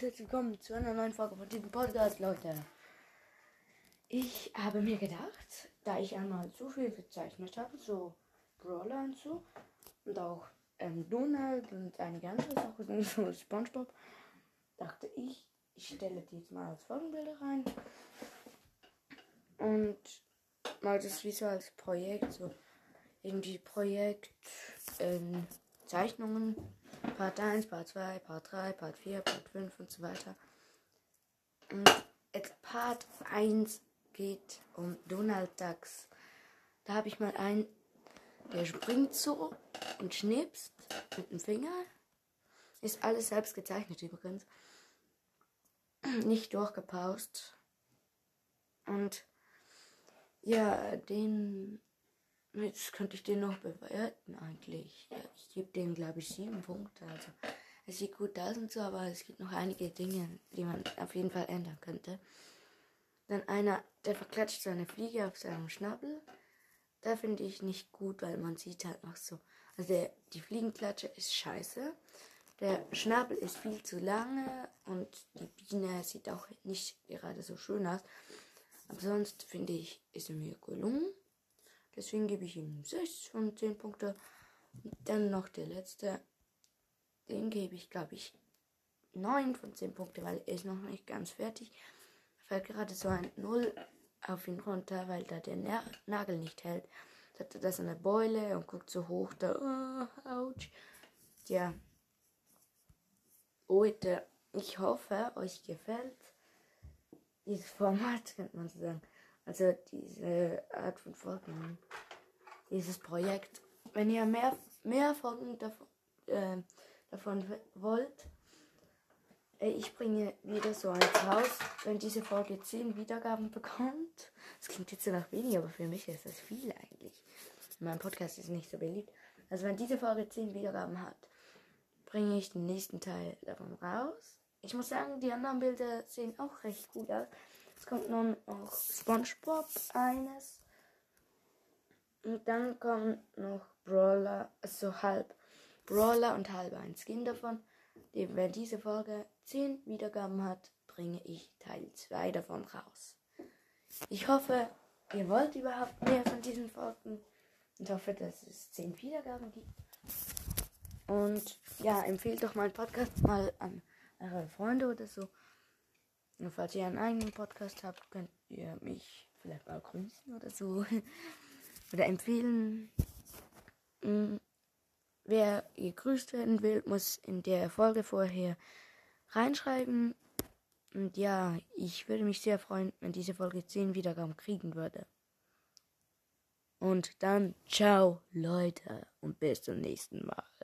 willkommen zu einer neuen Folge von diesem Podcast, Leute. Ich habe mir gedacht, da ich einmal so viel gezeichnet habe, so Brawler und so, und auch ähm, Donald und einige andere Sachen, so Spongebob, dachte ich, ich stelle die jetzt mal als Folgenbilder rein. Und mal das wie so als Projekt, so irgendwie Projekt, ähm, Zeichnungen, Part 1, Part 2, Part 3, Part 4, Part 5 und so weiter. Und jetzt Part 1 geht um Donald Ducks. Da habe ich mal einen, der springt so und schnipst mit dem Finger. Ist alles selbst gezeichnet übrigens. Nicht durchgepaust. Und ja, den. Jetzt könnte ich den noch bewerten eigentlich. Ja, ich gebe dem, glaube ich, sieben Punkte. Also es sieht gut aus und so, aber es gibt noch einige Dinge, die man auf jeden Fall ändern könnte. Dann einer, der verklatscht so eine Fliege auf seinem Schnabel. Da finde ich nicht gut, weil man sieht halt noch so. Also der, die Fliegenklatsche ist scheiße. Der Schnabel ist viel zu lange und die Biene sieht auch nicht gerade so schön aus. Aber sonst finde ich, ist er mir gelungen. Deswegen gebe ich ihm 6 von 10 Punkte. Und dann noch der letzte. Den gebe ich, glaube ich, 9 von 10 Punkte, weil er ist noch nicht ganz fertig. Fällt gerade so ein 0 auf ihn runter, weil da der Na Nagel nicht hält. Hat er das an der Beule und guckt so hoch da. Oh, ouch. Ja. Leute, ich hoffe, euch gefällt dieses Format, könnte man so sagen. Also diese Art von Folgen. Dieses Projekt. Wenn ihr mehr, mehr Folgen davon, äh, davon wollt, äh, ich bringe wieder so eins raus, wenn diese Folge 10 Wiedergaben bekommt. Das klingt jetzt so nach wenig, aber für mich ist das viel eigentlich. Mein Podcast ist nicht so beliebt. Also wenn diese Folge 10 Wiedergaben hat, bringe ich den nächsten Teil davon raus. Ich muss sagen, die anderen Bilder sehen auch recht gut aus. Es kommt nun noch SpongeBob eines. Und dann kommt noch Brawler, also halb Brawler und halb ein Skin davon. Wenn diese Folge 10 Wiedergaben hat, bringe ich Teil 2 davon raus. Ich hoffe, ihr wollt überhaupt mehr von diesen Folgen und hoffe, dass es 10 Wiedergaben gibt. Und ja, empfehlt doch meinen Podcast mal an eure Freunde oder so. Und falls ihr einen eigenen Podcast habt, könnt ihr mich vielleicht mal grüßen oder so. oder empfehlen. Mm, wer gegrüßt werden will, muss in der Folge vorher reinschreiben. Und ja, ich würde mich sehr freuen, wenn diese Folge 10 Wiedergaben kriegen würde. Und dann ciao Leute und bis zum nächsten Mal.